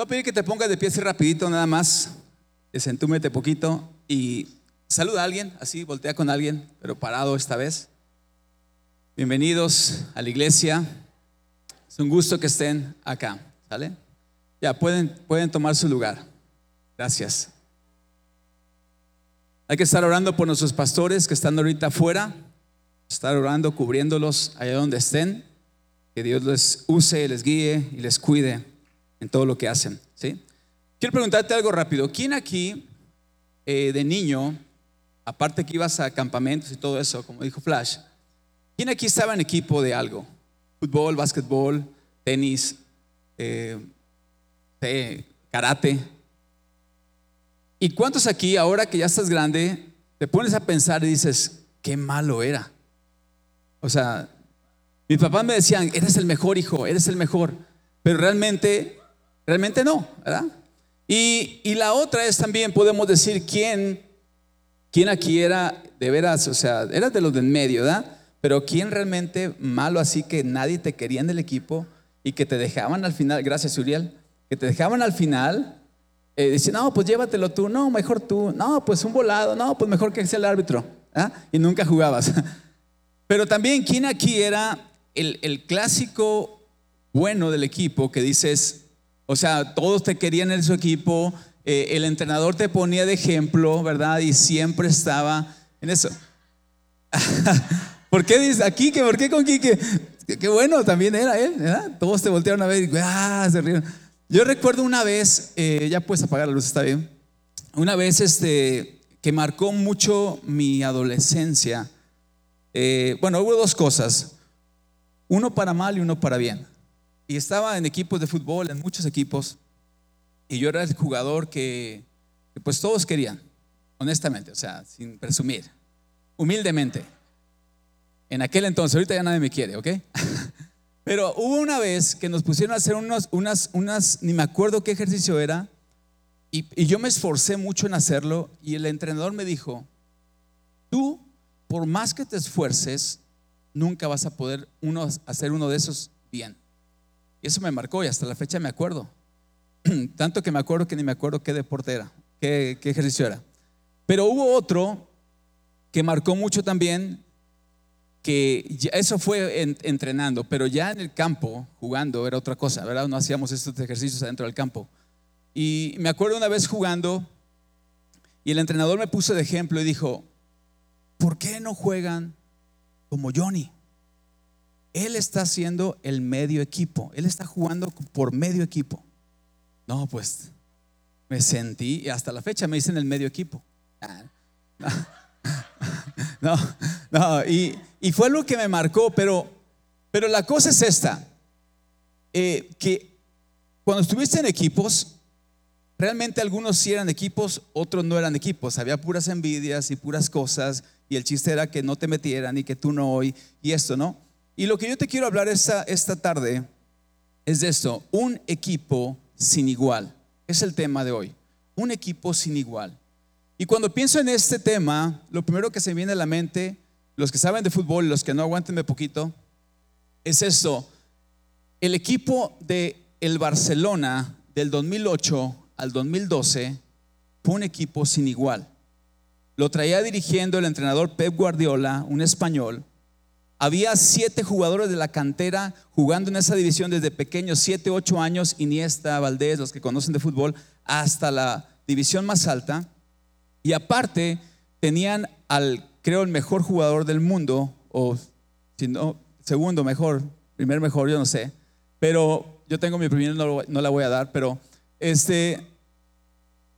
Voy a pedir que te pongas de pie así rapidito nada más. Desentúmete poquito y saluda a alguien, así, voltea con alguien, pero parado esta vez. Bienvenidos a la iglesia. Es un gusto que estén acá, ¿sale? Ya, pueden, pueden tomar su lugar. Gracias. Hay que estar orando por nuestros pastores que están ahorita afuera. Estar orando, cubriéndolos allá donde estén. Que Dios les use, les guíe y les cuide en todo lo que hacen. ¿sí? Quiero preguntarte algo rápido. ¿Quién aquí eh, de niño, aparte que ibas a campamentos y todo eso, como dijo Flash, quién aquí estaba en equipo de algo? Fútbol, básquetbol, tenis, eh, karate. ¿Y cuántos aquí, ahora que ya estás grande, te pones a pensar y dices, qué malo era? O sea, mis papás me decían, eres el mejor hijo, eres el mejor. Pero realmente Realmente no, ¿verdad? Y, la otra es también, podemos decir, quién, quién aquí era de veras, o sea, era de los de en medio, ¿verdad? Pero quién realmente malo así que nadie te quería en el equipo y que te dejaban al final, gracias Uriel, que te dejaban al final, eh, no, pues llévatelo tú, no, mejor tú, no, pues un volado, no, pues mejor que sea el árbitro, ¿ah? y nunca jugabas. Pero también, ¿quién aquí era el, el clásico bueno del equipo que dices, o sea, todos te querían en su equipo, eh, el entrenador te ponía de ejemplo, ¿verdad? Y siempre estaba en eso. ¿Por qué dice aquí que por qué con Quique? Qué bueno, también era él, ¿verdad? Todos te voltearon a ver y ¡ah! se rieron. Yo recuerdo una vez, eh, ya puedes apagar la luz, está bien. Una vez este, que marcó mucho mi adolescencia. Eh, bueno, hubo dos cosas, uno para mal y uno para bien y estaba en equipos de fútbol, en muchos equipos, y yo era el jugador que, pues todos querían, honestamente, o sea, sin presumir, humildemente. En aquel entonces, ahorita ya nadie me quiere, ¿ok? Pero hubo una vez que nos pusieron a hacer unos, unas, unas, ni me acuerdo qué ejercicio era, y, y yo me esforcé mucho en hacerlo, y el entrenador me dijo, tú, por más que te esfuerces, nunca vas a poder uno, hacer uno de esos bien. Y eso me marcó y hasta la fecha me acuerdo. Tanto que me acuerdo que ni me acuerdo qué deporte era, qué, ejercicio era. Pero hubo otro que marcó mucho también, que eso fue entrenando, pero ya en el campo, jugando, era otra cosa, ¿verdad? No hacíamos estos ejercicios adentro del campo. Y me acuerdo una vez jugando y el entrenador me puso de ejemplo y dijo, ¿por qué no juegan como Johnny? Él está haciendo el medio equipo. Él está jugando por medio equipo. No, pues me sentí, y hasta la fecha me dicen el medio equipo. No, no, y, fue lo que me marcó, pero, pero la cosa es esta, eh, que cuando estuviste en equipos, realmente algunos sí eran equipos, otros no eran equipos, había puras envidias y puras cosas, y el chiste era que no te metieran y que tú no hoy, y esto, ¿no? Y lo que yo te quiero hablar esta, esta tarde es de esto, un equipo sin igual. Es el tema de hoy, un equipo sin igual. Y cuando pienso en este tema, lo primero que se me viene a la mente, los que saben de fútbol, los que no aguantenme poquito, es esto. El equipo de el Barcelona del 2008 al 2012 fue un equipo sin igual. Lo traía dirigiendo el entrenador Pep Guardiola, un español, había siete jugadores de la cantera jugando en esa división desde pequeños, siete, ocho años, Iniesta, Valdés, los que conocen de fútbol, hasta la división más alta. Y aparte, tenían al, creo, el mejor jugador del mundo, o si no, segundo mejor, primer mejor, yo no sé. Pero yo tengo mi opinión, no, no la voy a dar, pero este.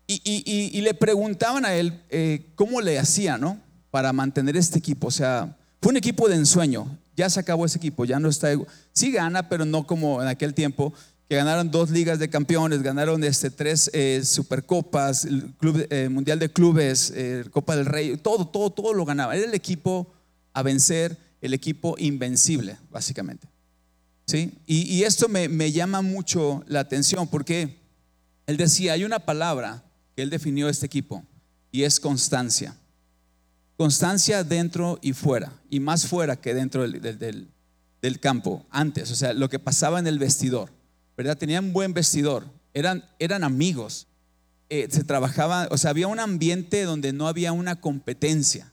Y, le preguntaban a él eh, cómo le hacía, ¿no? Para mantener este equipo. O sea, fue un equipo de ensueño. Ya se acabó ese equipo, ya no está. Sí gana, pero no como en aquel tiempo, que ganaron dos ligas de campeones, ganaron este, tres eh, supercopas, Club, eh, Mundial de Clubes, eh, Copa del Rey, todo, todo, todo lo ganaba. Era el equipo a vencer, el equipo invencible, básicamente. ¿Sí? Y, esto me, me llama mucho la atención porque él decía, hay una palabra que él definió este equipo y es constancia. Constancia dentro y fuera, y más fuera que dentro del, campo, antes, o sea, lo que pasaba en el vestidor, ¿verdad? Tenían buen vestidor, eran, eran amigos. Eh, se trabajaba, o sea, había un ambiente donde no había una competencia.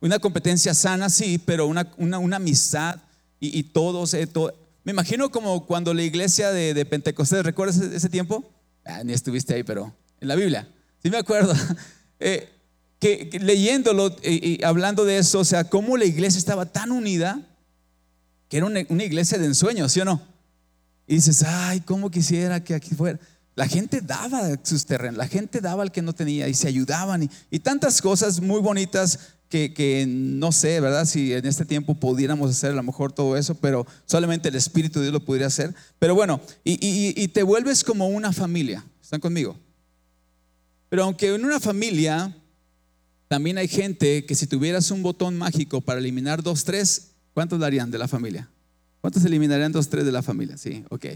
Una competencia sana, sí, pero una, una, amistad y, todos, eh, me imagino como cuando la iglesia de, Pentecostés, ¿recuerdas ese, tiempo? Ah, ni estuviste ahí, pero en la Biblia, sí me acuerdo. Eh, que, leyéndolo y, hablando de eso, o sea, cómo la iglesia estaba tan unida, que era una, iglesia de ensueño, ¿sí o no? Y dices, ay, cómo quisiera que aquí fuera. La gente daba sus terrenos, la gente daba al que no tenía y se ayudaban y, tantas cosas muy bonitas que, no sé, ¿verdad? Si en este tiempo pudiéramos hacer a lo mejor todo eso, pero solamente el Espíritu de Dios lo podría hacer. Pero bueno, y, te vuelves como una familia. ¿Están conmigo? Pero aunque en una familia también hay gente que si tuvieras un botón mágico para eliminar dos, tres, ¿cuántos darían de la familia? ¿Cuántos eliminarían dos, tres de la familia? Sí, ok.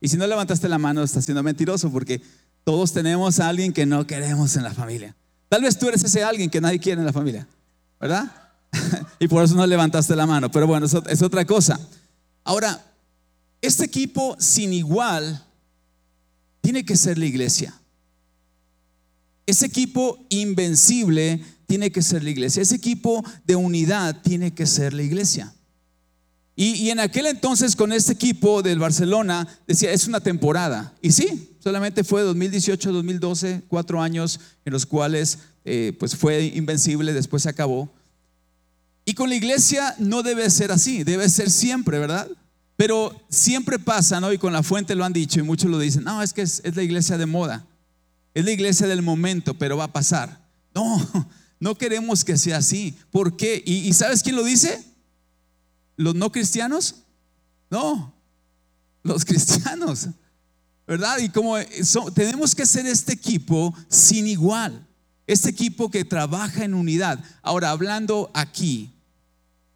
Y si no levantaste la mano, estás siendo mentiroso porque todos tenemos a alguien que no queremos en la familia. Tal vez tú eres ese alguien que nadie quiere en la familia, ¿verdad? y por eso no levantaste la mano. Pero bueno, es otra cosa. Ahora, este equipo sin igual tiene que ser la iglesia. Ese equipo invencible tiene que ser la iglesia. Ese equipo de unidad tiene que ser la iglesia. Y, en aquel entonces con este equipo del Barcelona decía, es una temporada. Y sí, solamente fue 2018, 2012, cuatro años en los cuales eh, pues fue invencible, después se acabó. Y con la iglesia no debe ser así, debe ser siempre, ¿verdad? Pero siempre pasa, ¿no? Y con la fuente lo han dicho y muchos lo dicen, no, es que es, la iglesia de moda, es la iglesia del momento, pero va a pasar. No, no queremos que sea así. ¿Por qué? y sabes quién lo dice? ¿Los no cristianos? No, los cristianos, ¿verdad? Y como tenemos que ser este equipo sin igual, este equipo que trabaja en unidad. Ahora, hablando aquí,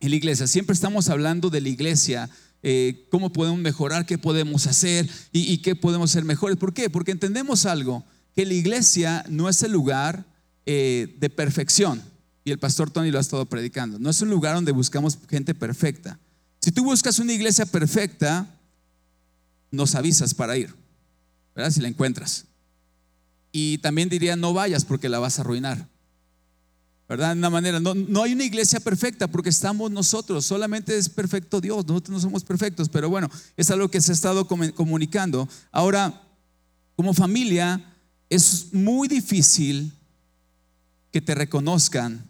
en la iglesia, siempre estamos hablando de la iglesia, eh, cómo podemos mejorar, qué podemos hacer y, qué podemos ser mejores. ¿Por qué? Porque entendemos algo, que la iglesia no es el lugar eh, de perfección y el pastor Tony lo ha estado predicando. No es un lugar donde buscamos gente perfecta. Si tú buscas una iglesia perfecta, nos avisas para ir, ¿verdad? Si la encuentras. Y también diría, no vayas porque la vas a arruinar. ¿Verdad? De una manera, no, no hay una iglesia perfecta porque estamos nosotros, solamente es perfecto Dios, nosotros no somos perfectos, pero bueno, es algo que se ha estado comunicando. Ahora, como familia, es muy difícil que te reconozcan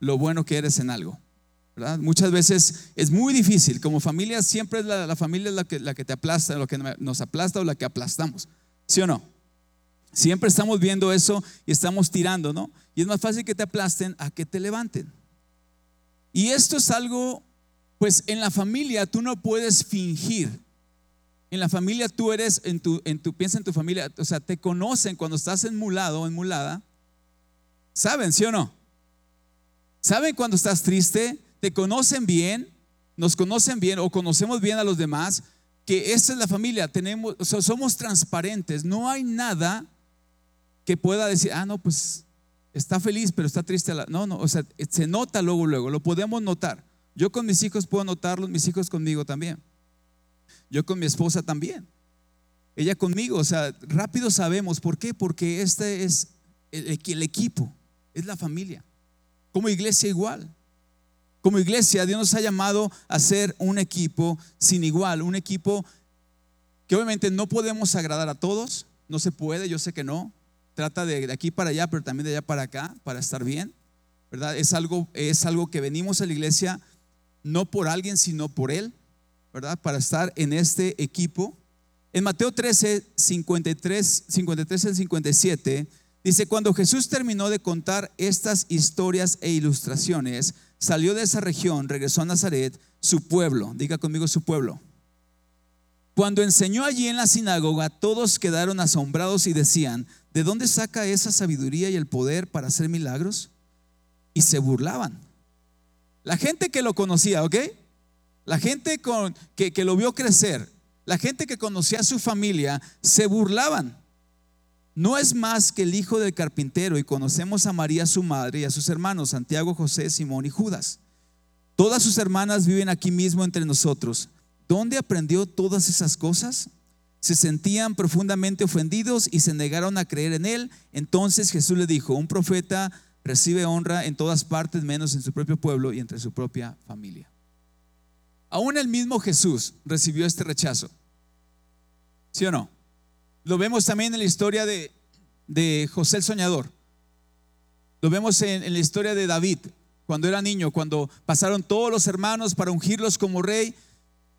lo bueno que eres en algo. Muchas veces es muy difícil. Como familia, siempre es la, familia la que, la que te aplasta, lo que nos aplasta o la que aplastamos. ¿Sí o no? Siempre estamos viendo eso y estamos tirando, ¿no? Y es más fácil que te aplasten a que te levanten. Y esto es algo, pues en la familia tú no puedes fingir. En la familia tú eres, en tu, en tu, piensa en tu familia, o sea, te conocen cuando estás enmulado o enmulada. ¿Saben, sí o no? ¿Saben cuando estás triste? ¿Te conocen bien? ¿Nos conocen bien o conocemos bien a los demás? Que esta es la familia, tenemos, somos transparentes, no hay nada que pueda decir, ah, no, pues está feliz, pero está triste. No, no, o sea, se nota luego, luego, lo podemos notar. Yo con mis hijos puedo notarlo, mis hijos conmigo también. Yo con mi esposa también. Ella conmigo, o sea, rápido sabemos. ¿Por qué? Porque este es el equipo, es la familia. Como iglesia igual. Como iglesia, Dios nos ha llamado a ser un equipo sin igual, un equipo que obviamente no podemos agradar a todos, no se puede, yo sé que no. Trata de, aquí para allá, pero también de allá para acá, para estar bien. ¿Verdad? Es algo, es algo que venimos a la iglesia no por alguien, sino por Él, ¿verdad? Para estar en este equipo. En Mateo 13, 53, 53 al 57 Dice, cuando Jesús terminó de contar estas historias e ilustraciones, salió de esa región, regresó a Nazaret, su pueblo, diga conmigo su pueblo. Cuando enseñó allí en la sinagoga, todos quedaron asombrados y decían, ¿de dónde saca esa sabiduría y el poder para hacer milagros? Y se burlaban. La gente que lo conocía, ¿ok? La gente con, que, que lo vio crecer, la gente que conocía a su familia, se burlaban no es más que el hijo del carpintero y conocemos a María su madre y a sus hermanos Santiago, José, Simón y Judas. Todas sus hermanas viven aquí mismo entre nosotros. ¿Dónde aprendió todas esas cosas? se sentían profundamente ofendidos y se negaron a creer en él. Entonces Jesús le dijo, un profeta recibe honra en todas partes menos en su propio pueblo y entre su propia familia. Aún el mismo Jesús recibió este rechazo. ¿Sí o no? Lo vemos también en la historia de, de José el Soñador. Lo vemos en, la historia de David, cuando era niño, cuando pasaron todos los hermanos para ungirlos como rey.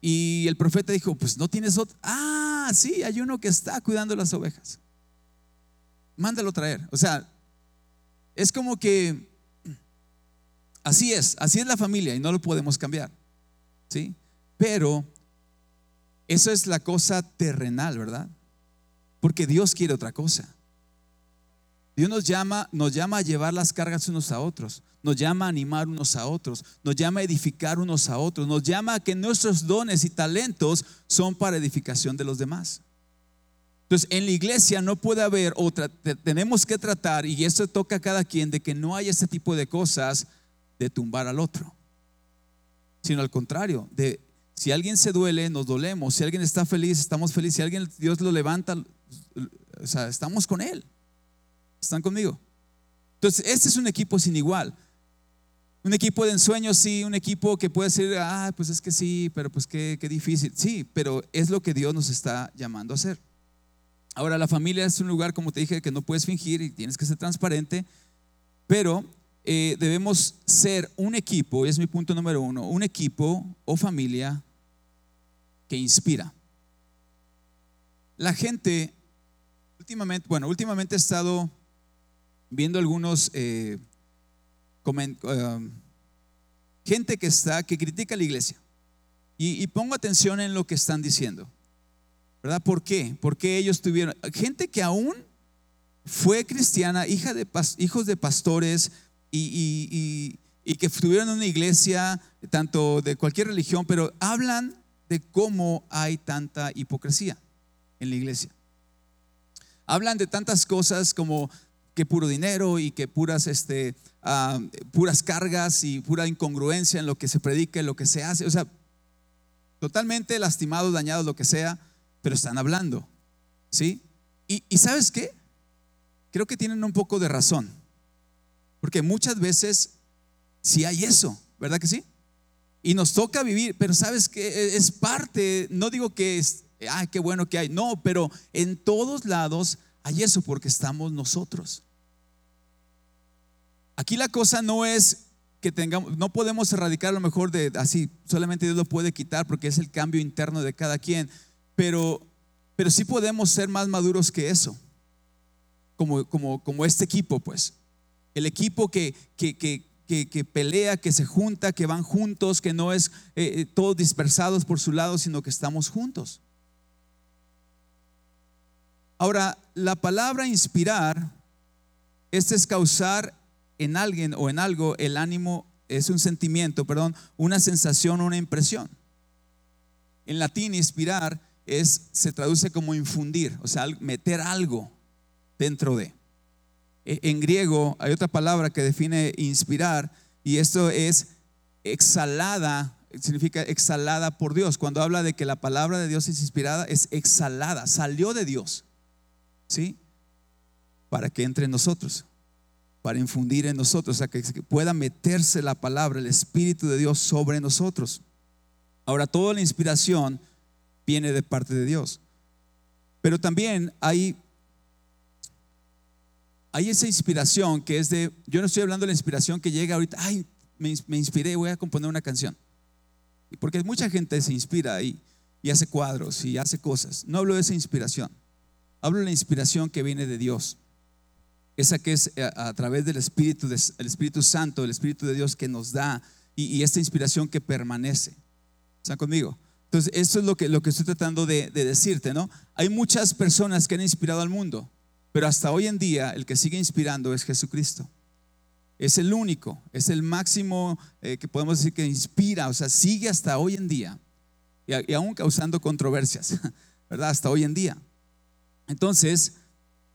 Y el profeta dijo, pues no tienes otro. Ah, sí, hay uno que está cuidando las ovejas. Mándalo traer. O sea, es como que así es, así es la familia y no lo podemos cambiar. ¿Sí? Pero eso es la cosa terrenal, ¿verdad? Porque Dios quiere otra cosa. Dios nos llama, nos llama a llevar las cargas unos a otros, nos llama a animar unos a otros, nos llama a edificar unos a otros, nos llama a que nuestros dones y talentos son para edificación de los demás. Entonces, en la iglesia no puede haber otra, tenemos que tratar, y esto toca a cada quien, de que no haya este tipo de cosas de tumbar al otro, sino al contrario, de si alguien se duele, nos dolemos, si alguien está feliz, estamos felices, si alguien Dios lo levanta, o sea, estamos con él. ¿Están conmigo? Entonces, este es un equipo sin igual. Un equipo de ensueño, sí, un equipo que puede ser, ah, pues es que sí, pero pues qué, qué difícil. Sí, pero es lo que Dios nos está llamando a hacer. Ahora, la familia es un lugar, como te dije, que no puedes fingir y tienes que ser transparente, pero eh, debemos ser un equipo, y es mi punto número uno, un equipo o familia que inspira. La gente, últimamente, bueno, últimamente he estado viendo algunos, eh, eh, gente que está, que critica la iglesia. y pongo atención en lo que están diciendo. ¿Verdad? ¿Por qué? Porque ellos tuvieron gente que aún fue cristiana, hija de, hijos de pastores y, que estuvieron en una iglesia, tanto de cualquier religión, pero hablan de cómo hay tanta hipocresía en la iglesia. Hablan de tantas cosas como que puro dinero y que puras, este, ah, puras cargas y pura incongruencia en lo que se predica, en lo que se hace. O sea, totalmente lastimados, dañados, lo que sea pero están hablando. ¿Sí? Y, sabes qué? Creo que tienen un poco de razón. Porque muchas veces si hay eso, ¿verdad que sí? Y nos toca vivir, pero sabes que es parte, no digo que es, ay, qué bueno que hay, no, pero en todos lados hay eso porque estamos nosotros. Aquí la cosa no es que tengamos, no podemos erradicar lo mejor de así, solamente Dios lo puede quitar porque es el cambio interno de cada quien pero, pero sí podemos ser más maduros que eso, como, como, como este equipo, pues. El equipo que, que, que, que, pelea, que se junta, que van juntos, que no es eh, eh, todos dispersados por su lado, sino que estamos juntos. Ahora, la palabra inspirar, este es causar en alguien o en algo el ánimo, es un sentimiento, perdón, una sensación, una impresión. En latín, inspirar es, se traduce como infundir, o sea, meter algo dentro de. E, en griego hay otra palabra que define inspirar y esto es exhalada, significa exhalada por Dios. Cuando habla de que la palabra de Dios es inspirada, es exhalada, salió de Dios. ¿Sí? Para que entre en nosotros, para infundir en nosotros, o que pueda meterse la palabra, el Espíritu de Dios sobre nosotros. Ahora, toda la inspiración viene de parte de Dios. Pero también hay, hay esa inspiración que es de, yo no estoy hablando de la inspiración que llega ahorita, ay, me, me inspiré, voy a componer una canción. Porque mucha gente se inspira y, y hace cuadros y hace cosas. No hablo de esa inspiración. Hablo de la inspiración que viene de Dios. Esa que es eh, a, través del Espíritu, el Espíritu Santo, el Espíritu de Dios que nos da y, esta inspiración que permanece. ¿Están conmigo? Entonces, eso es lo que, lo que estoy tratando de, decirte, ¿no? Hay muchas personas que han inspirado al mundo, pero hasta hoy en día el que sigue inspirando es Jesucristo. Es el único, es el máximo eh, que podemos decir que inspira, o sea, sigue hasta hoy en día y, y aún causando controversias, ¿verdad? Hasta hoy en día. Entonces,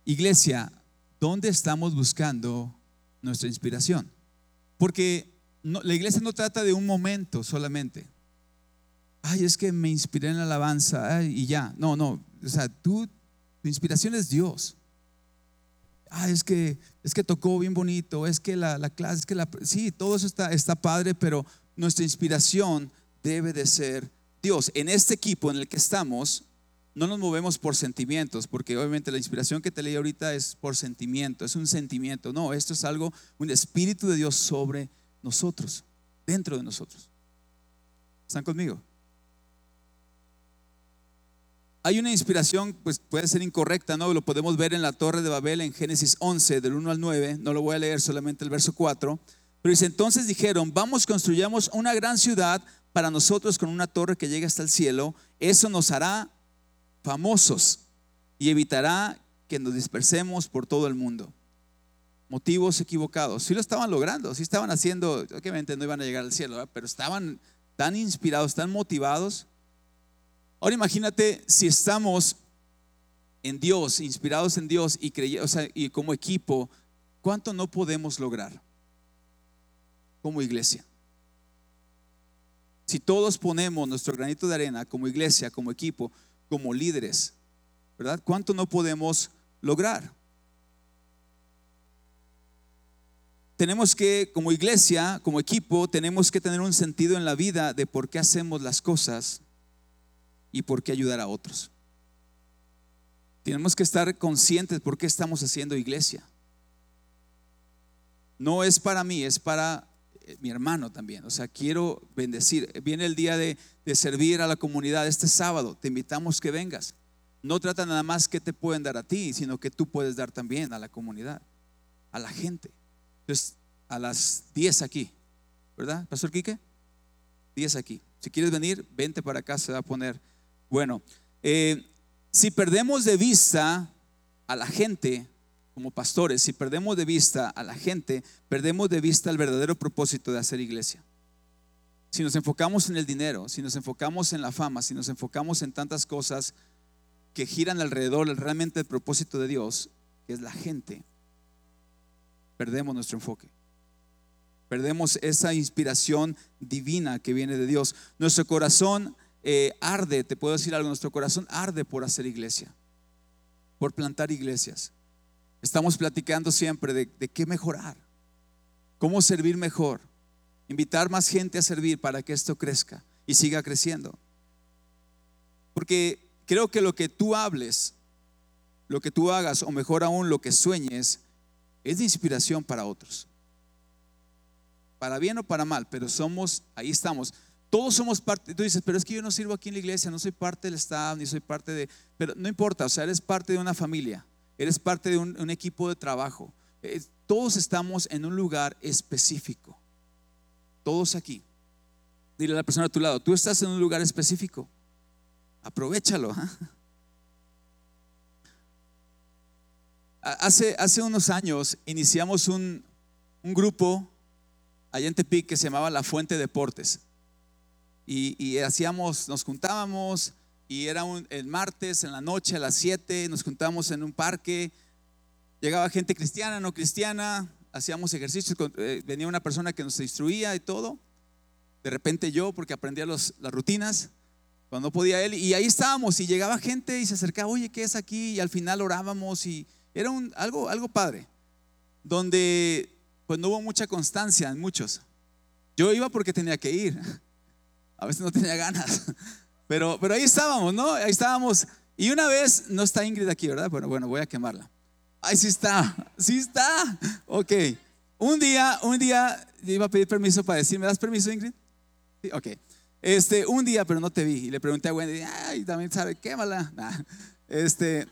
iglesia, ¿dónde estamos buscando nuestra inspiración? Porque la iglesia no trata de un momento solamente ay, es que me inspiré en la alabanza y ya. No, no, o sea, tú, tu inspiración es Dios. Ah, es que, es que tocó bien bonito, es que la, clase, es que la... Sí, todo eso está, está padre, pero nuestra inspiración debe de ser Dios. En este equipo en el que estamos, no nos movemos por sentimientos, porque obviamente la inspiración que te leí ahorita es por sentimiento, es un sentimiento. No, esto es algo, un espíritu de Dios sobre nosotros, dentro de nosotros. ¿Están conmigo? Hay una inspiración, pues puede ser incorrecta, ¿no? Lo podemos ver en la Torre de Babel en Génesis 11, del 1 al 9. No lo voy a leer, solamente el verso 4. Pero dice, entonces dijeron, vamos, construyamos una gran ciudad para nosotros con una torre que llegue hasta el cielo. Eso nos hará famosos y evitará que nos dispersemos por todo el mundo. Motivos equivocados. Sí lo estaban logrando, sí estaban haciendo, obviamente no iban a llegar al cielo, pero estaban tan inspirados, tan motivados Ahora imagínate si estamos en Dios, inspirados en Dios y, y como equipo, ¿cuánto no podemos lograr como iglesia? Si todos ponemos nuestro granito de arena como iglesia, como equipo, como líderes, ¿verdad? ¿Cuánto no podemos lograr? Tenemos que, como iglesia, como equipo, tenemos que tener un sentido en la vida de por qué hacemos las cosas y por qué ayudar a otros. Tenemos que estar conscientes por qué estamos haciendo iglesia. No es para mí, es para mi hermano también. O sea, quiero bendecir. Viene el día de, servir a la comunidad este sábado. Te invitamos que vengas. No trata nada más que te pueden dar a ti, sino que tú puedes dar también a la comunidad, a la gente. Entonces, a las 10 aquí, ¿verdad, Pastor Quique? 10 aquí. Si quieres venir, vente para acá, se va a poner bueno, eh, si perdemos de vista a la gente como pastores, si perdemos de vista a la gente, perdemos de vista el verdadero propósito de hacer iglesia. Si nos enfocamos en el dinero, si nos enfocamos en la fama, si nos enfocamos en tantas cosas que giran alrededor realmente el propósito de Dios, que es la gente, perdemos nuestro enfoque. Perdemos esa inspiración divina que viene de Dios. Nuestro corazón eh, arde, te puedo decir algo, nuestro corazón arde por hacer iglesia, por plantar iglesias. Estamos platicando siempre de, qué mejorar, cómo servir mejor, invitar más gente a servir para que esto crezca y siga creciendo. Porque creo que lo que tú hables, lo que tú hagas, o mejor aún lo que sueñes, es de inspiración para otros. Para bien o para mal, pero somos, ahí estamos. Todos somos parte, tú dices, pero es que yo no sirvo aquí en la iglesia, no soy parte del staff, ni soy parte de, pero no importa, o sea, eres parte de una familia, eres parte de un, equipo de trabajo. todos estamos en un lugar específico, todos aquí. Dile a la persona a tu lado, tú estás en un lugar específico, aprovechalo. ¿ah? Hace, hace unos años iniciamos un, un grupo allá en Tepic que se llamaba La Fuente Deportes y, hacíamos, nos juntábamos y era un, el martes en la noche a las 7, nos juntábamos en un parque, llegaba gente cristiana, no cristiana, hacíamos ejercicios, eh, venía una persona que nos instruía y todo, de repente yo, porque aprendía las rutinas, cuando podía él, y ahí estábamos y llegaba gente y se acercaba, oye, ¿qué es aquí? Y al final orábamos y era un, algo, algo padre, donde pues no hubo mucha constancia en muchos. Yo iba porque tenía que ir. A veces no tenía ganas. Pero, pero ahí estábamos, ¿no? Ahí estábamos. Y una vez, no está Ingrid aquí, ¿verdad? Bueno, bueno, voy a quemarla. Ay, sí está, sí está. Ok. Un día, un día, iba a pedir permiso para decir, ¿me das permiso, Ingrid? Sí, ok. Este, un día, pero no te vi. Y le pregunté a Wendy, ay, también sabe, quémala. Este,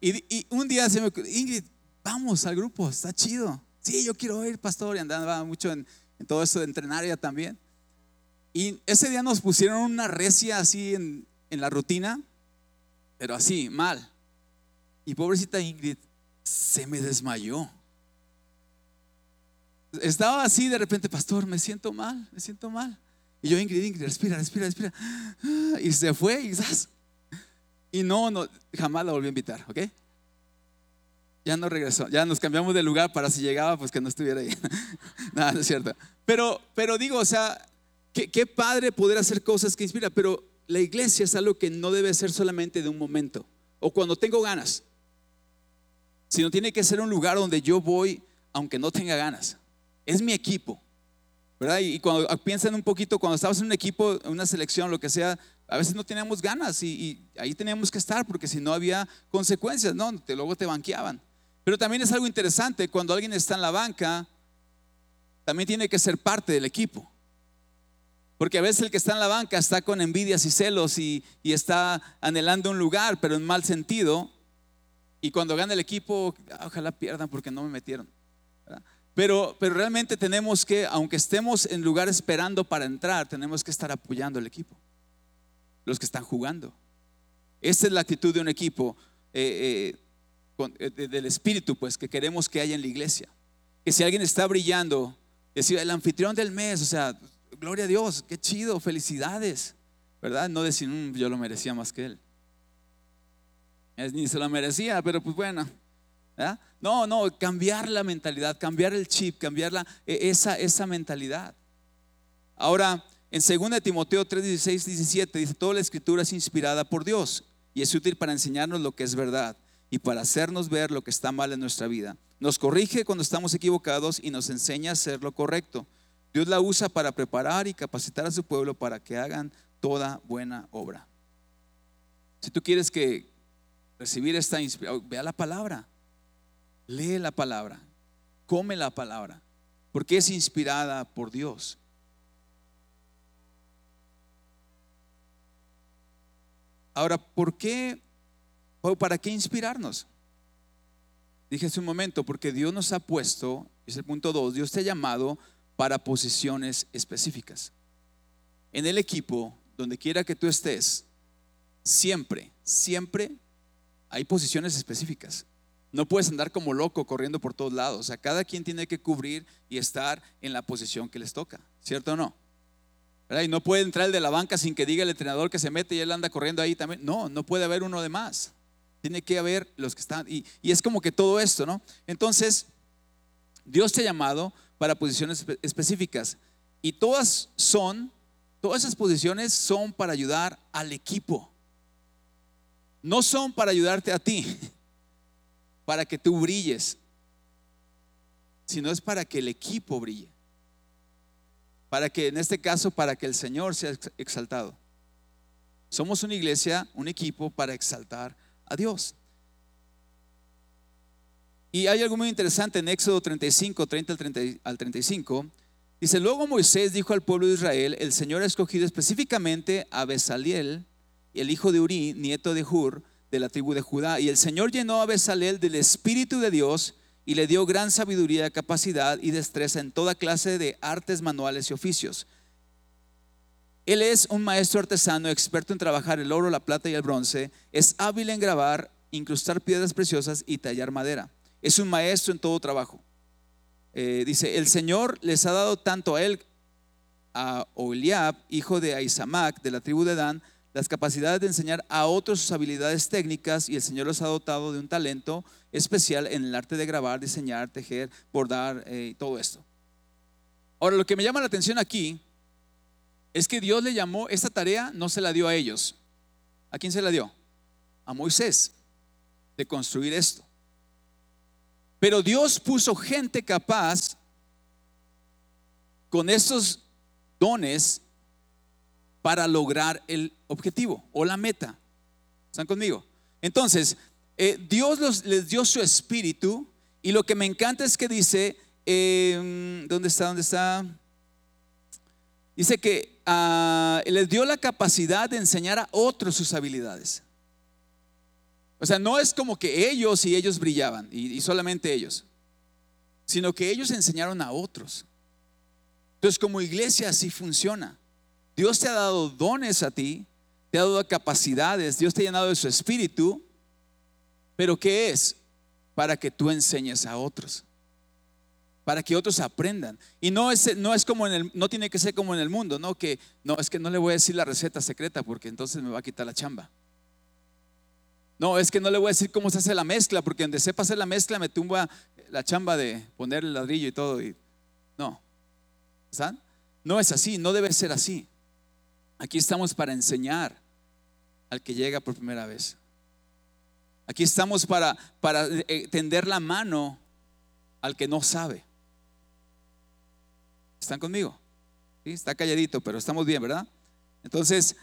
y, un día se me Ingrid, vamos al grupo, está chido. Sí, yo quiero ir, pastor. Y andaba mucho en, en todo eso de entrenar ya también. Y ese día nos pusieron una recia así en, la rutina, pero así, mal. Y pobrecita Ingrid se me desmayó. Estaba así de repente, pastor, me siento mal, me siento mal. Y yo, Ingrid, Ingrid, respira, respira, respira. Y se fue y Y no, no, jamás la volví a invitar, ¿ok? Ya no regresó, ya nos cambiamos de lugar para si llegaba, pues que no estuviera ahí. Nada, no es cierto. Pero, pero digo, o sea, Qué, padre poder hacer cosas que inspiran, pero la iglesia es algo que no debe ser solamente de un momento. o cuando tengo ganas, sino tiene que ser un lugar donde yo voy aunque no tenga ganas. Es mi equipo. ¿verdad? Y, cuando ah, piensan un poquito, cuando estabas en un equipo, en una selección, lo que sea, a veces no teníamos ganas y, ahí teníamos que estar porque si no había consecuencias, ¿no? Te, luego te banqueaban. Pero también es algo interesante, cuando alguien está en la banca, también tiene que ser parte del equipo. Porque a veces el que está en la banca está con envidias y celos y, está anhelando un lugar, pero en mal sentido. Y cuando gana el equipo, ojalá pierdan porque no me metieron. Pero, pero realmente tenemos que, aunque estemos en lugar esperando para entrar, tenemos que estar apoyando al equipo, los que están jugando. Esta es la actitud de un equipo eh, eh, eh, del espíritu, pues, que queremos que haya en la iglesia. Que si alguien está brillando, decir, el anfitrión del mes, o sea, gloria a Dios, qué chido, felicidades, ¿verdad? No decir, yo lo merecía más que él. Ni se lo merecía, pero pues bueno, no, no, cambiar la mentalidad, cambiar el chip, cambiar e, esa, esa mentalidad. Ahora, en 2 Timoteo 3, 16, 17 dice, toda la escritura es inspirada por Dios y es útil para enseñarnos lo que es verdad y para hacernos ver lo que está mal en nuestra vida. Nos corrige cuando estamos equivocados y nos enseña a hacer lo correcto. Dios la usa para preparar y capacitar a su pueblo para que hagan toda buena obra. Si tú quieres que recibir esta inspiración, vea la palabra. Lee la palabra, come la palabra, porque es inspirada por Dios. Ahora, ¿por qué o para qué inspirarnos? Dije hace un momento, porque Dios nos ha puesto, es el punto 2, Dios te ha llamado para posiciones específicas. En el equipo, donde quiera que tú estés, siempre, siempre hay posiciones específicas. No puedes andar como loco corriendo por todos lados. O sea, cada quien tiene que cubrir y estar en la posición que les toca. ¿Cierto o no? Y no puede entrar el de la banca sin que diga el entrenador que se mete y él anda corriendo ahí también. No, no puede haber uno de más. Tiene que haber los que están. Y, y es como que todo esto, ¿no? Entonces, Dios te ha llamado para posiciones específicas. Y todas son, todas esas posiciones son para ayudar al equipo. No son para ayudarte a ti. para que tú brilles, sino es para que el equipo brille. Para que, en este caso, para que el Señor sea exaltado. Somos una iglesia, un equipo para exaltar a Dios. Y hay algo muy interesante en Éxodo 35, 30 al 35. Dice, luego Moisés dijo al pueblo de Israel, el Señor ha escogido específicamente a Besaliel, el hijo de Uri, nieto de Hur, de la tribu de Judá. Y el Señor llenó a Besalel del Espíritu de Dios y le dio gran sabiduría, capacidad y destreza en toda clase de artes manuales y oficios. Él es un maestro artesano, experto en trabajar el oro, la plata y el bronce. Es hábil en grabar, incrustar piedras preciosas y tallar madera. Es un maestro en todo trabajo. Eh, dice, el Señor les ha dado tanto a él, a Oliab, hijo de Aizamac, de la tribu de Dan, las capacidades de enseñar a otros sus habilidades técnicas y el Señor los ha dotado de un talento especial en el arte de grabar, diseñar, tejer, bordar eh, y todo esto. Ahora, lo que me llama la atención aquí es que Dios le llamó, esta tarea no se la dio a ellos. ¿A quién se la dio? A Moisés, de construir esto. Pero Dios puso gente capaz con estos dones para lograr el objetivo o la meta. ¿Están conmigo? Entonces, eh, Dios les dio su espíritu y lo que me encanta es que dice, em, ¿dónde está? ¿Dónde está? Dice que ah, les dio la capacidad de enseñar a otros sus habilidades. O sea, no es como que ellos y ellos brillaban y solamente ellos, sino que ellos enseñaron a otros. Entonces, como iglesia así funciona. Dios te ha dado dones a ti, te ha dado capacidades, Dios te ha llenado de su espíritu, pero ¿qué es? Para que tú enseñes a otros, para que otros aprendan. Y no es, no es como en el, no tiene que ser como en el mundo, no que no es que no le voy a decir la receta secreta porque entonces me va a quitar la chamba. No, es que no le voy a decir cómo se hace la mezcla, porque donde sepa hacer la mezcla me tumba la chamba de poner el ladrillo y todo. No, ¿saben? No es así, no debe ser así. Aquí estamos para enseñar al que llega por primera vez. Aquí estamos para, para eh, tender la mano al que no sabe. ¿Están conmigo? ¿Sí? Está calladito, pero estamos bien, ¿verdad? Entonces,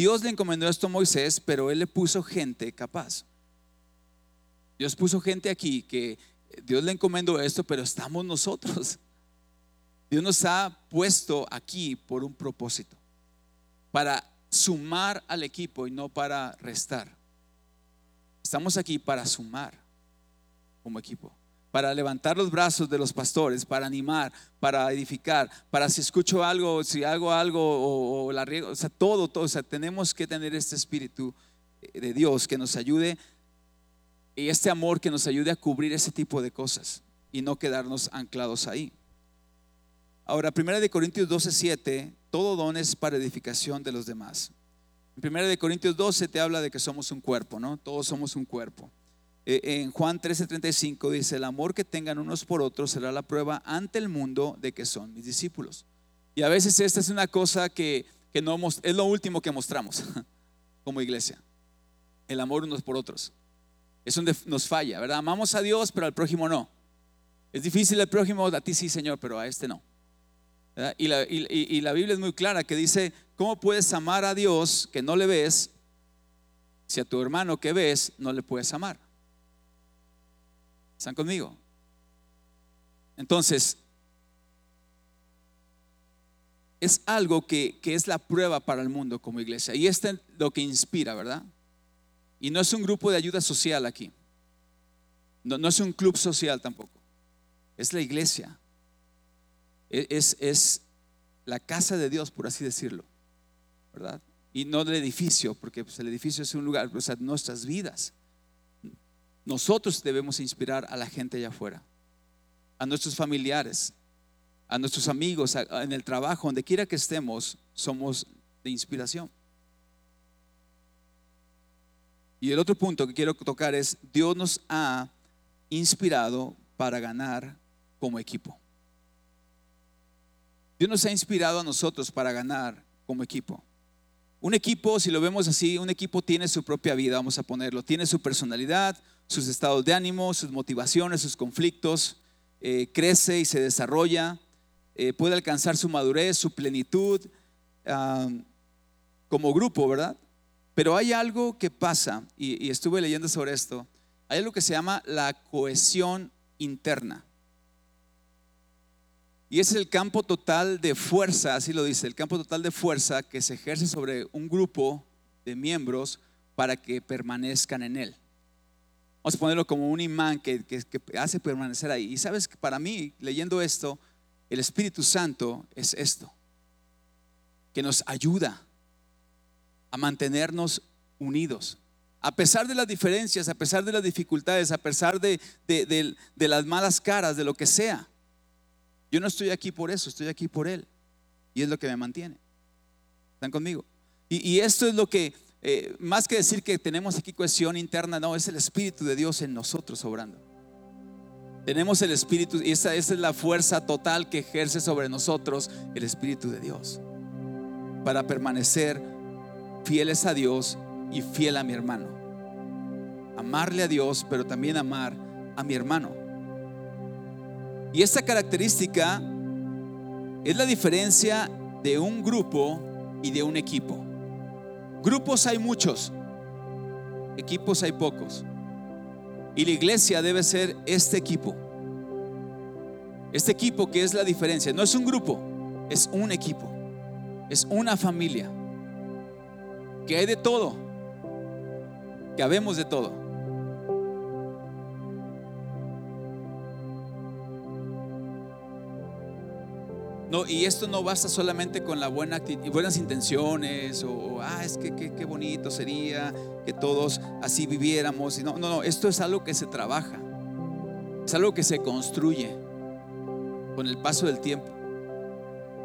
Dios le encomendó esto a Moisés, pero él le puso gente capaz. Dios puso gente aquí que Dios le encomendó esto, pero estamos nosotros. Dios nos ha puesto aquí por un propósito, para sumar al equipo y no para restar. Estamos aquí para sumar como equipo, para levantar los brazos de los pastores, para animar, para edificar, para si escucho algo, si hago algo o, la riego, o sea, todo, todo, o sea, tenemos que tener este espíritu de Dios que nos ayude y este amor que nos ayude a cubrir ese tipo de cosas y no quedarnos anclados ahí. Ahora, primera de Corintios 12, 7, todo don es para edificación de los demás. En primera de Corintios 12 te habla de que somos un cuerpo, ¿no? Todos somos un cuerpo. Eh, en Juan 13, 35 dice, el amor que tengan unos por otros será la prueba ante el mundo de que son mis discípulos. Y a veces esta es una cosa que, que no es lo último que mostramos como iglesia, el amor unos por otros. Es donde nos falla, ¿verdad? Amamos a Dios, pero al prójimo no. Es difícil el prójimo, a ti sí, Señor, pero a este no. Y la, y la, Biblia es muy clara que dice, ¿cómo puedes amar a Dios que no le ves si a tu hermano que ves no le puedes amar? ¿Están conmigo? Entonces, es algo que, que, es la prueba para el mundo como iglesia. Y este es lo que inspira, ¿verdad? Y no es un grupo de ayuda social aquí. No, no es un club social tampoco. Es la iglesia. E, es, es, la casa de Dios, por así decirlo. ¿Verdad? Y no del edificio, porque pues, el edificio es un lugar, o sea, nuestras vidas. Nosotros debemos inspirar a la gente allá afuera, a nuestros familiares, a nuestros amigos, en el trabajo, donde quiera que estemos, somos de inspiración. Y el otro punto que quiero tocar es, Dios nos ha inspirado para ganar como equipo. Dios nos ha inspirado a nosotros para ganar como equipo. Un equipo, si lo vemos así, un equipo tiene su propia vida, vamos a ponerlo, tiene su personalidad, sus estados de ánimo, sus motivaciones, sus conflictos, eh, crece y se desarrolla, eh, puede alcanzar su madurez, su plenitud como grupo, ¿verdad? Pero hay algo que pasa, y, estuve leyendo sobre esto, hay algo que se llama la cohesión interna. Y es el campo total de fuerza, así lo dice, el campo total de fuerza que se ejerce sobre un grupo de miembros para que permanezcan en él. Vamos a ponerlo como un imán que, que, hace permanecer ahí. Y sabes que para mí, leyendo esto, el Espíritu Santo es esto, que nos ayuda a mantenernos unidos. A pesar de las diferencias, a pesar de las dificultades, a pesar de, las malas caras, de lo que sea. Yo no estoy aquí por eso, estoy aquí por Él. Y es lo que me mantiene. ¿Están conmigo? Y, esto es lo que, eh, más que decir que tenemos aquí cohesión interna, no, es el Espíritu de Dios en nosotros obrando. Tenemos el Espíritu, y esa, esa es la fuerza total que ejerce sobre nosotros el Espíritu de Dios. Para permanecer fieles a Dios y fiel a mi hermano. Amarle a Dios, pero también amar a mi hermano. Y esta característica es la diferencia de un grupo y de un equipo. Grupos hay muchos, equipos hay pocos. Y la iglesia debe ser este equipo. Este equipo que es la diferencia. No es un grupo, es un equipo. Es una familia que hay de todo, que habemos de todo. No, y esto no basta solamente con la buena buenas intenciones o, ah, es que qué bonito sería que todos así viviéramos. No, no, no, esto es algo que se trabaja, es algo que se construye con el paso del tiempo,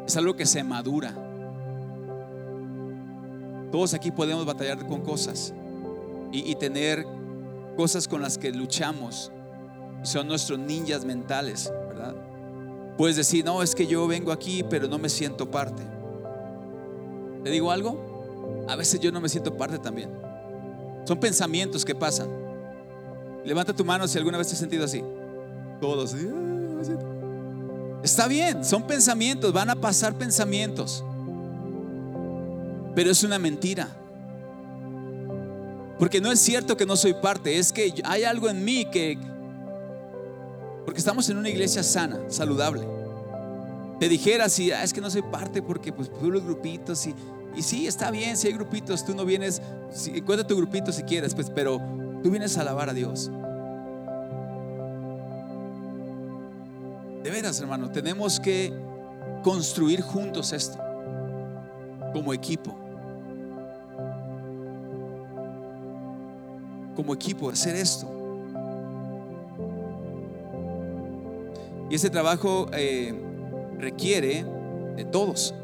es algo que se madura. Todos aquí podemos batallar con cosas y, tener cosas con las que luchamos. Son nuestros ninjas mentales. Puedes decir, no, es que yo vengo aquí, pero no me siento parte. ¿Te digo algo? A veces yo no me siento parte también. Son pensamientos que pasan. Levanta tu mano si alguna vez te has sentido así. Todos. Está bien, son pensamientos, van a pasar pensamientos. Pero es una mentira. Porque no es cierto que no soy parte, es que hay algo en mí que... Porque estamos en una iglesia sana, saludable. Te dijera si ah, es que no soy parte porque pues los grupitos y, y sí, está bien, si hay grupitos, tú no vienes, si, encuentra tu grupito si quieres, pues, pero tú vienes a alabar a Dios. De veras, hermano, tenemos que construir juntos esto, como equipo. Como equipo, hacer esto. Y ese trabajo eh, requiere de todos.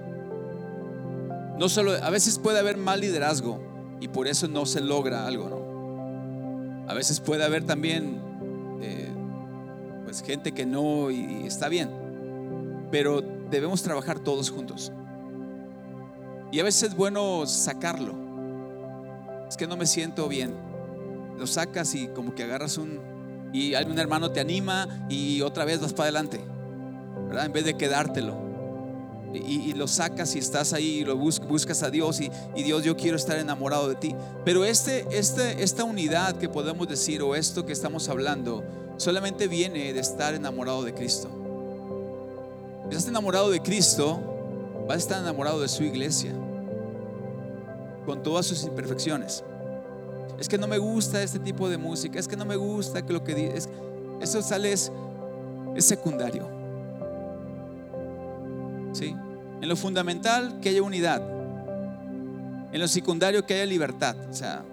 No solo, a veces puede haber mal liderazgo y por eso no se logra algo, ¿no? A veces puede haber también eh, pues gente que no y, está bien, pero debemos trabajar todos juntos. Y a veces es bueno sacarlo. Es que no me siento bien. Lo sacas y como que agarras un y algún hermano te anima y otra vez vas para adelante. ¿verdad? En vez de quedártelo y, lo sacas y estás ahí y lo buscas a Dios y, Dios yo quiero estar enamorado de ti. Pero este, este, esta unidad que podemos decir o esto que estamos hablando solamente viene de estar enamorado de Cristo. Si estás enamorado de Cristo, vas a estar enamorado de su iglesia con todas sus imperfecciones. Es que no me gusta este tipo de música, es que no me gusta que lo que dices, eso sale es secundario. ¿sí? En lo fundamental, que haya unidad. En lo secundario, que haya libertad. O sea,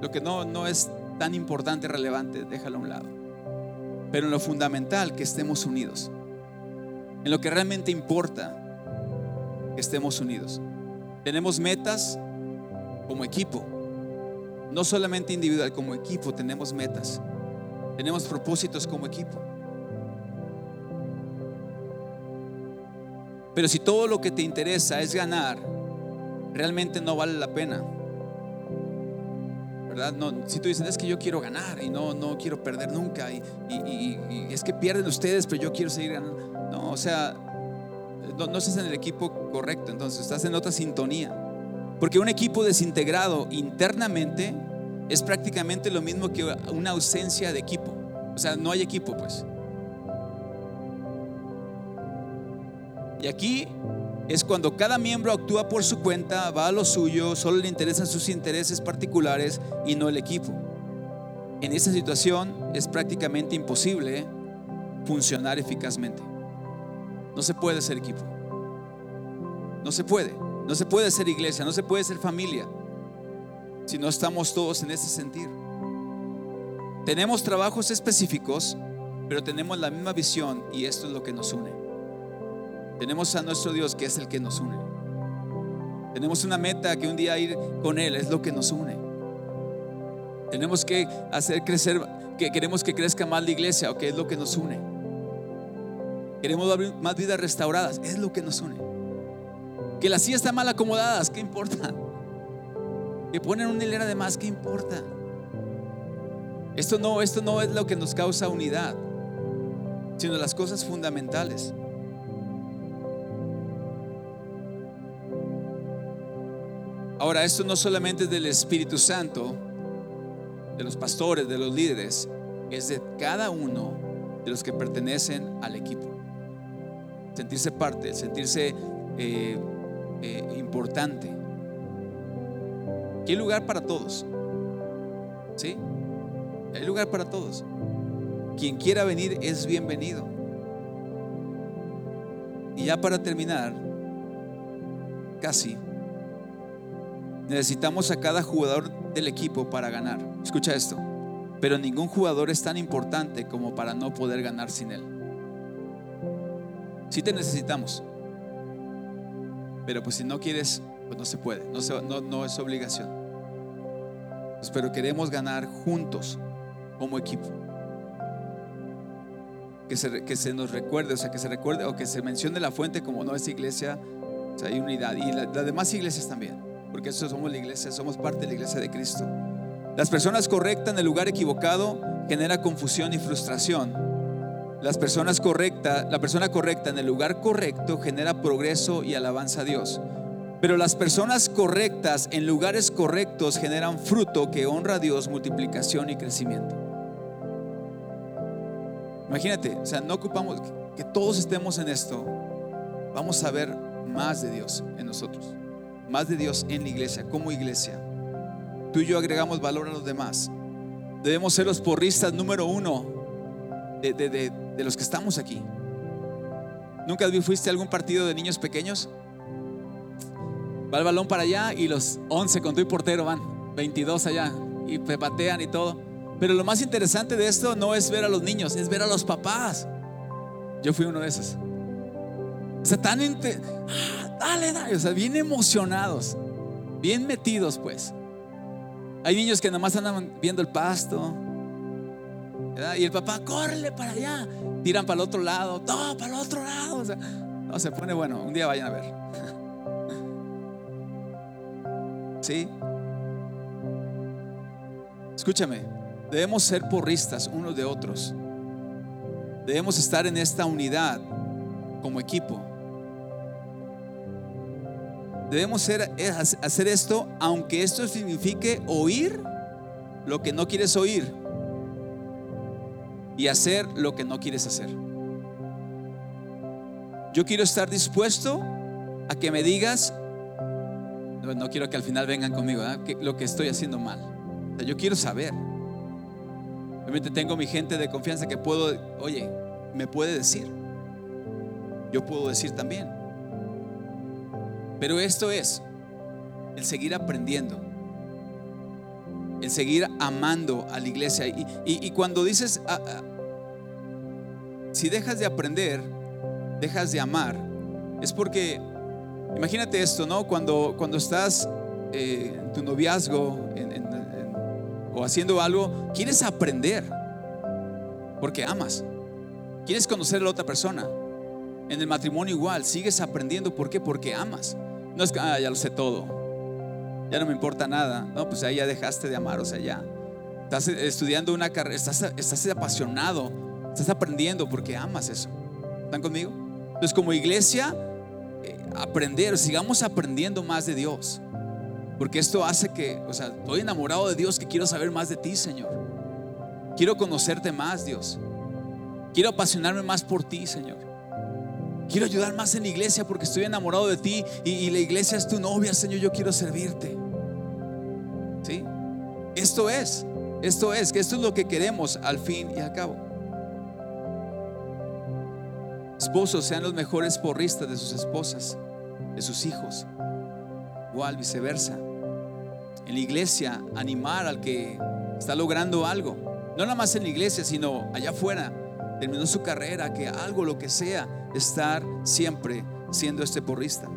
lo que no, no es tan importante, relevante, déjalo a un lado. Pero en lo fundamental, que estemos unidos. En lo que realmente importa, que estemos unidos. Tenemos metas como equipo. No solamente individual, como equipo tenemos metas. Tenemos propósitos como equipo. Pero si todo lo que te interesa es ganar, realmente no vale la pena. ¿Verdad? No, si tú dices, es que yo quiero ganar y no, no quiero perder nunca, y, es que pierden ustedes, pero yo quiero seguir ganando. No, o sea, no, no estás en el equipo correcto, entonces estás en otra sintonía. Porque un equipo desintegrado internamente es prácticamente lo mismo que una ausencia de equipo. O sea, no hay equipo, pues. Y aquí es cuando cada miembro actúa por su cuenta, va a lo suyo, solo le interesan sus intereses particulares y no el equipo. En esta situación es prácticamente imposible funcionar eficazmente. No se puede ser equipo. No se puede. No se puede ser iglesia, no se puede ser familia si no estamos todos en ese sentir. Tenemos trabajos específicos, pero tenemos la misma visión y esto es lo que nos une. Tenemos a nuestro Dios que es el que nos une. Tenemos una meta que un día ir con Él es lo que nos une. Tenemos que hacer crecer, que queremos que crezca más la iglesia, o es lo que nos une. Queremos más vidas restauradas, es lo que nos une. Que las sillas están mal acomodadas, ¿qué importa? Que ponen una hilera de más, ¿qué importa? Esto no, esto no es lo que nos causa unidad, sino las cosas fundamentales. Ahora, esto no solamente es del Espíritu Santo, de los pastores, de los líderes, es de cada uno de los que pertenecen al equipo. Sentirse parte, sentirse eh, eh, importante. hay lugar para todos. ¿Sí? Hay lugar para todos. Quien quiera venir es bienvenido. Y ya para terminar, casi Necesitamos a cada jugador del equipo para ganar. Escucha esto. Pero ningún jugador es tan importante como para no poder ganar sin él. Si te necesitamos. Pero pues si no quieres, pues no se puede. No, no, es obligación. Pues, pero queremos ganar juntos como equipo. Que se, que se, nos recuerde, o sea, que se recuerde o que se mencione la fuente como no es iglesia, o hay unidad. Y las demás iglesias también porque eso somos la iglesia, somos parte de la iglesia de Cristo. Las personas correctas en el lugar equivocado genera confusión y frustración. Las personas correctas, la persona correcta en el lugar correcto genera progreso y alabanza a Dios. Pero las personas correctas en lugares correctos generan fruto que honra a Dios, multiplicación y crecimiento. Imagínate, o sea, no ocupamos que todos estemos en esto. Vamos a ver más de Dios en nosotros, más de Dios en la iglesia, como iglesia. Tú y yo agregamos valor a los demás. Debemos ser los porristas número uno de, los que estamos aquí. ¿Nunca fuiste a algún partido de niños pequeños? Va el balón para allá y los 11 con tu portero van, 22 allá y patean y todo. Pero lo más interesante de esto no es ver a los niños, es ver a los papás. Yo fui uno de esos. O sea, tan ah, dale, dale, o sea, bien emocionados, bien metidos pues. Hay niños que nada más andan viendo el pasto. Y el papá, córrele para allá. Tiran para el otro lado, todo para el otro lado. no, se pone bueno. Un día vayan a ver. ¿Sí? Escúchame, debemos ser porristas unos de otros. Debemos estar en esta unidad como equipo. Debemos hacer esto aunque esto signifique oír lo que no quieres oír y hacer lo que no quieres hacer. Yo quiero estar dispuesto a que me digas, no, quiero que al final vengan conmigo, lo que estoy haciendo mal. yo quiero saber. Obviamente tengo mi gente de confianza que puedo, oye, me puede decir. Yo puedo decir también. Pero esto es el seguir aprendiendo, el seguir amando a la iglesia. Y, cuando dices, ah, ah, si dejas de aprender, dejas de amar, es porque, imagínate esto, ¿no? Cuando, cuando estás eh, en tu noviazgo o haciendo algo, quieres aprender, porque amas, quieres conocer a la otra persona. En el matrimonio igual, sigues aprendiendo, ¿por qué? Porque amas. No es que, ah, ya lo sé todo. Ya no me importa nada. No, pues ahí ya dejaste de amar, o sea, ya. Estás estudiando una carrera, estás, estás apasionado, estás aprendiendo porque amas eso. ¿Están conmigo? Entonces, como iglesia, eh, aprender, sigamos aprendiendo más de Dios. Porque esto hace que, o sea, estoy enamorado de Dios, que quiero saber más de ti, Señor. Quiero conocerte más, Dios. Quiero apasionarme más por ti, Señor. Quiero ayudar más en la iglesia porque estoy enamorado de ti y, la iglesia es tu novia, Señor. Yo quiero servirte. ¿Sí? Esto es, esto es, que esto es lo que queremos al fin y al cabo. Esposos sean los mejores porristas de sus esposas, de sus hijos, igual viceversa. En la iglesia, animar al que está logrando algo, no nada más en la iglesia, sino allá afuera, terminó su carrera, que algo, lo que sea, estar siempre siendo este porrista.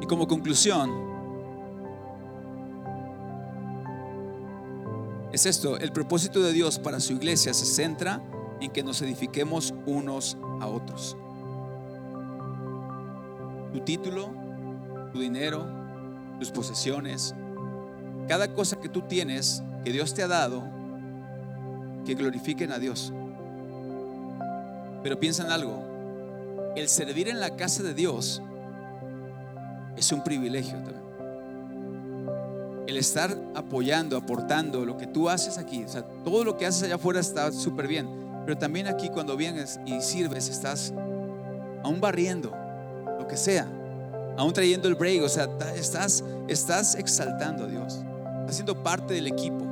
Y como conclusión, es esto, el propósito de Dios para su iglesia se centra en que nos edifiquemos unos a otros. Tu título, tu dinero, tus posesiones, cada cosa que tú tienes, que Dios te ha dado, que glorifiquen a Dios. Pero piensa en algo, el servir en la casa de Dios es un privilegio también. El estar apoyando, aportando lo que tú haces aquí, o sea, todo lo que haces allá afuera está súper bien, pero también aquí cuando vienes y sirves, estás aún barriendo, lo que sea, aún trayendo el break, o sea, estás, estás exaltando a Dios, siendo parte del equipo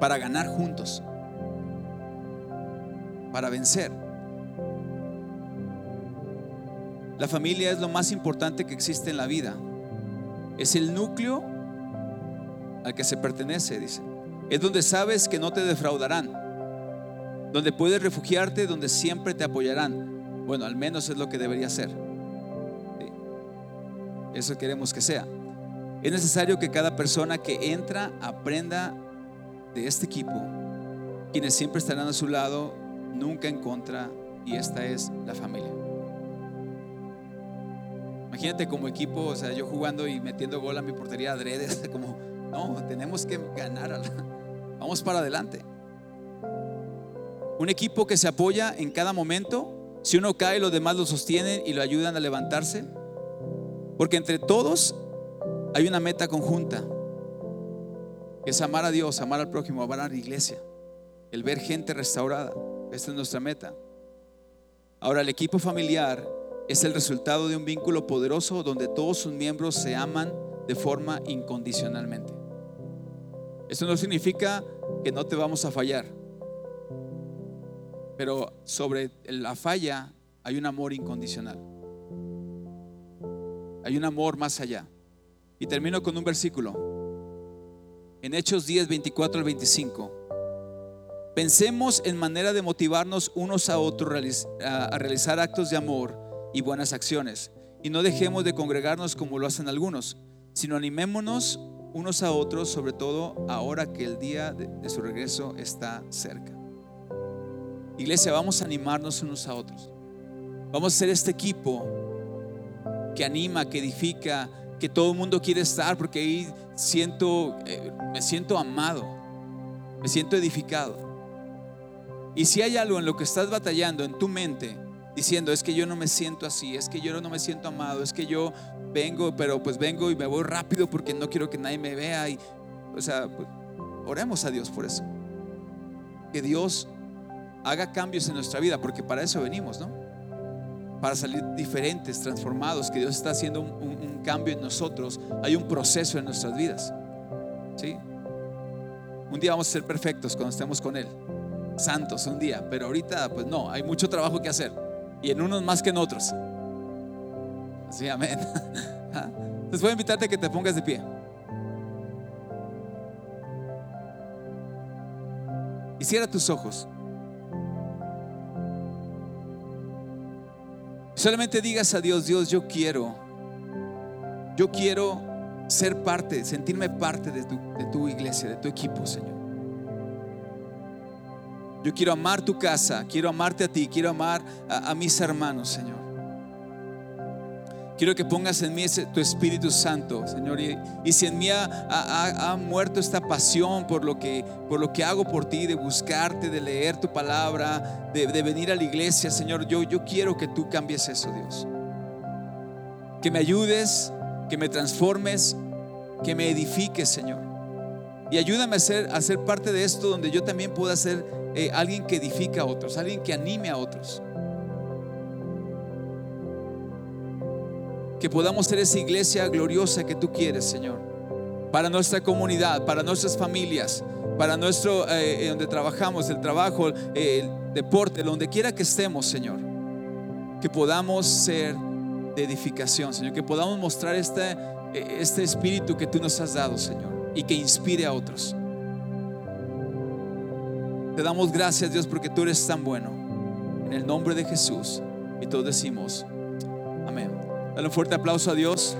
para ganar juntos, para vencer. La familia es lo más importante que existe en la vida. Es el núcleo al que se pertenece, dice. Es donde sabes que no te defraudarán, donde puedes refugiarte, donde siempre te apoyarán. Bueno, al menos es lo que debería ser. Eso queremos que sea. Es necesario que cada persona que entra aprenda de este equipo, quienes siempre estarán a su lado, nunca en contra, y esta es la familia. Imagínate como equipo, o sea, yo jugando y metiendo gol a mi portería adrede, como No, tenemos que ganar. Vamos para adelante. Un equipo que se apoya en cada momento. Si uno cae, los demás lo sostienen y lo ayudan a levantarse. Porque entre todos hay una meta conjunta, es amar a Dios, amar al prójimo, amar a la iglesia, el ver gente restaurada. Esta es nuestra meta. Ahora, el equipo familiar es el resultado de un vínculo poderoso donde todos sus miembros se aman de forma incondicionalmente. Eso no significa que no te vamos a fallar, pero sobre la falla hay un amor incondicional. Hay un amor más allá. Y termino con un versículo. En Hechos 10, 24 al 25. Pensemos en manera de motivarnos unos a otros a realizar actos de amor y buenas acciones. Y no dejemos de congregarnos como lo hacen algunos, sino animémonos unos a otros, sobre todo ahora que el día de, su regreso está cerca. Iglesia, vamos a animarnos unos a otros. Vamos a ser este equipo que anima, que edifica, que todo el mundo quiere estar, porque ahí siento, eh, me siento amado, me siento edificado. Y si hay algo en lo que estás batallando en tu mente, diciendo, es que yo no me siento así, es que yo no me siento amado, es que yo vengo, pero pues vengo y me voy rápido porque no quiero que nadie me vea. Y, o sea, pues, oremos a Dios por eso. Que Dios haga cambios en nuestra vida, porque para eso venimos, ¿no? Para salir diferentes, transformados, que Dios está haciendo un, un cambio en nosotros. Hay un proceso en nuestras vidas. ¿Sí? Un día vamos a ser perfectos cuando estemos con Él. Santos un día, pero ahorita pues no, hay mucho trabajo que hacer y en unos más que en otros. Sí, amén. Entonces voy a invitarte a que te pongas de pie. Y cierra tus ojos. Solamente digas a Dios, Dios, yo quiero, yo quiero ser parte, sentirme parte de tu, de tu iglesia, de tu equipo, Señor. Yo quiero amar tu casa, quiero amarte a ti, quiero amar a, mis hermanos, Señor. Quiero que pongas en mí tu Espíritu Santo, Señor. Y, si en mí ha, muerto esta pasión por lo, que, por lo que hago por ti, de buscarte, de leer tu palabra, de, venir a la iglesia, Señor, yo, yo quiero que tú cambies eso, Dios. Que me ayudes, que me transformes, que me edifiques, Señor. Y ayúdame a ser, a ser parte de esto donde yo también pueda ser eh, alguien que edifica a otros, alguien que anime a otros. Que podamos ser esa iglesia gloriosa que tú quieres, Señor. Para nuestra comunidad, para nuestras familias, para nuestro, eh, donde trabajamos, el trabajo, el deporte, donde quiera que estemos, Señor. Que podamos ser de edificación, Señor. Que podamos mostrar este, eh, este espíritu que tú nos has dado, Señor. Y que inspire a otros. Te damos gracias, Dios, porque tú eres tan bueno. En el nombre de Jesús. Y todos decimos, amén. Dale un fuerte aplauso a Dios.